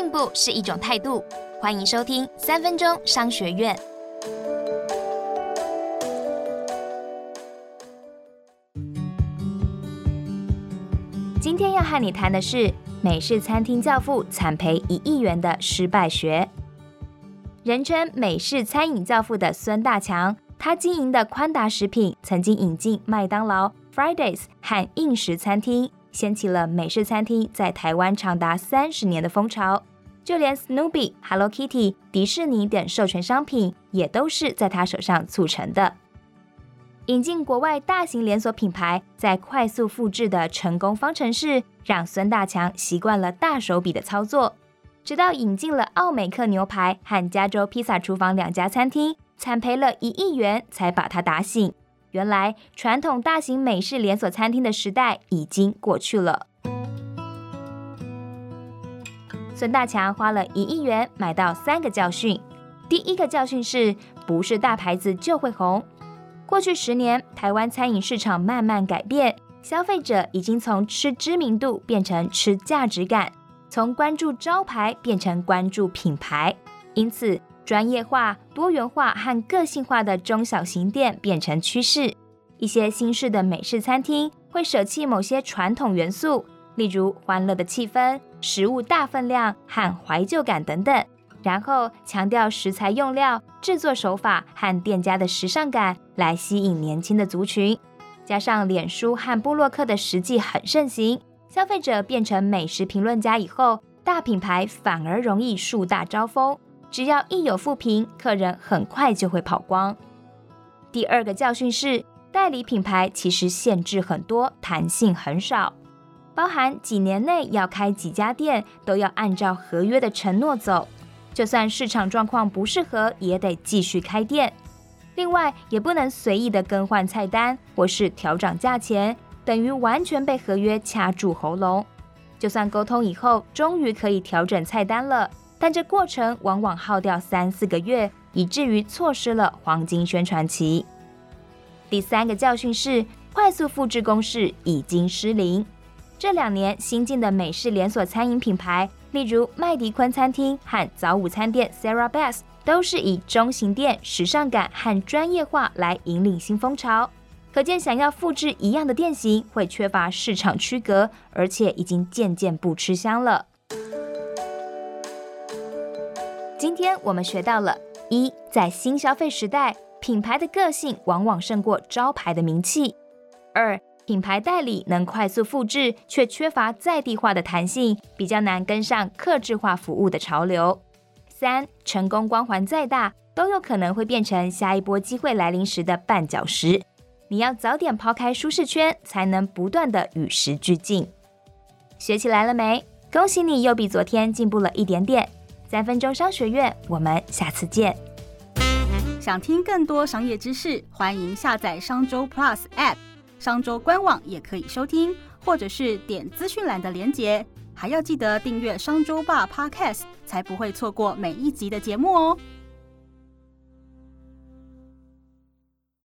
进步是一种态度。欢迎收听三分钟商学院。今天要和你谈的是美式餐厅教父惨赔一亿元的失败学。人称美式餐饮教父的孙大强，他经营的宽达食品曾经引进麦当劳、Fridays 和应食餐厅，掀起了美式餐厅在台湾长达三十年的风潮。就连 Snoopy、Hello Kitty、迪士尼等授权商品，也都是在他手上促成的。引进国外大型连锁品牌，在快速复制的成功方程式，让孙大强习惯了大手笔的操作。直到引进了奥美克牛排和加州披萨厨房两家餐厅，惨赔了一亿元，才把他打醒。原来传统大型美式连锁餐厅的时代已经过去了。孙大强花了一亿元买到三个教训。第一个教训是，不是大牌子就会红。过去十年，台湾餐饮市场慢慢改变，消费者已经从吃知名度变成吃价值感，从关注招牌变成关注品牌。因此，专业化、多元化和个性化的中小型店变成趋势。一些新式的美式餐厅会舍弃某些传统元素。例如欢乐的气氛、食物大分量和怀旧感等等，然后强调食材用料、制作手法和店家的时尚感来吸引年轻的族群。加上脸书和布洛克的实际很盛行，消费者变成美食评论家以后，大品牌反而容易树大招风。只要一有负评，客人很快就会跑光。第二个教训是，代理品牌其实限制很多，弹性很少。包含几年内要开几家店，都要按照合约的承诺走。就算市场状况不适合，也得继续开店。另外，也不能随意的更换菜单或是调涨价钱，等于完全被合约掐住喉咙。就算沟通以后，终于可以调整菜单了，但这过程往往耗掉三四个月，以至于错失了黄金宣传期。第三个教训是，快速复制公式已经失灵。这两年新进的美式连锁餐饮品牌，例如麦迪坤餐厅和早午餐店 Sarah Best，都是以中型店、时尚感和专业化来引领新风潮。可见，想要复制一样的店型，会缺乏市场区隔，而且已经渐渐不吃香了。今天我们学到了：一，在新消费时代，品牌的个性往往胜过招牌的名气；二。品牌代理能快速复制，却缺乏在地化的弹性，比较难跟上客制化服务的潮流。三，成功光环再大，都有可能会变成下一波机会来临时的绊脚石。你要早点抛开舒适圈，才能不断的与时俱进。学起来了没？恭喜你又比昨天进步了一点点。三分钟商学院，我们下次见。想听更多商业知识，欢迎下载商周 Plus App。商周官网也可以收听，或者是点资讯栏的连结，还要记得订阅商周吧 Podcast，才不会错过每一集的节目哦。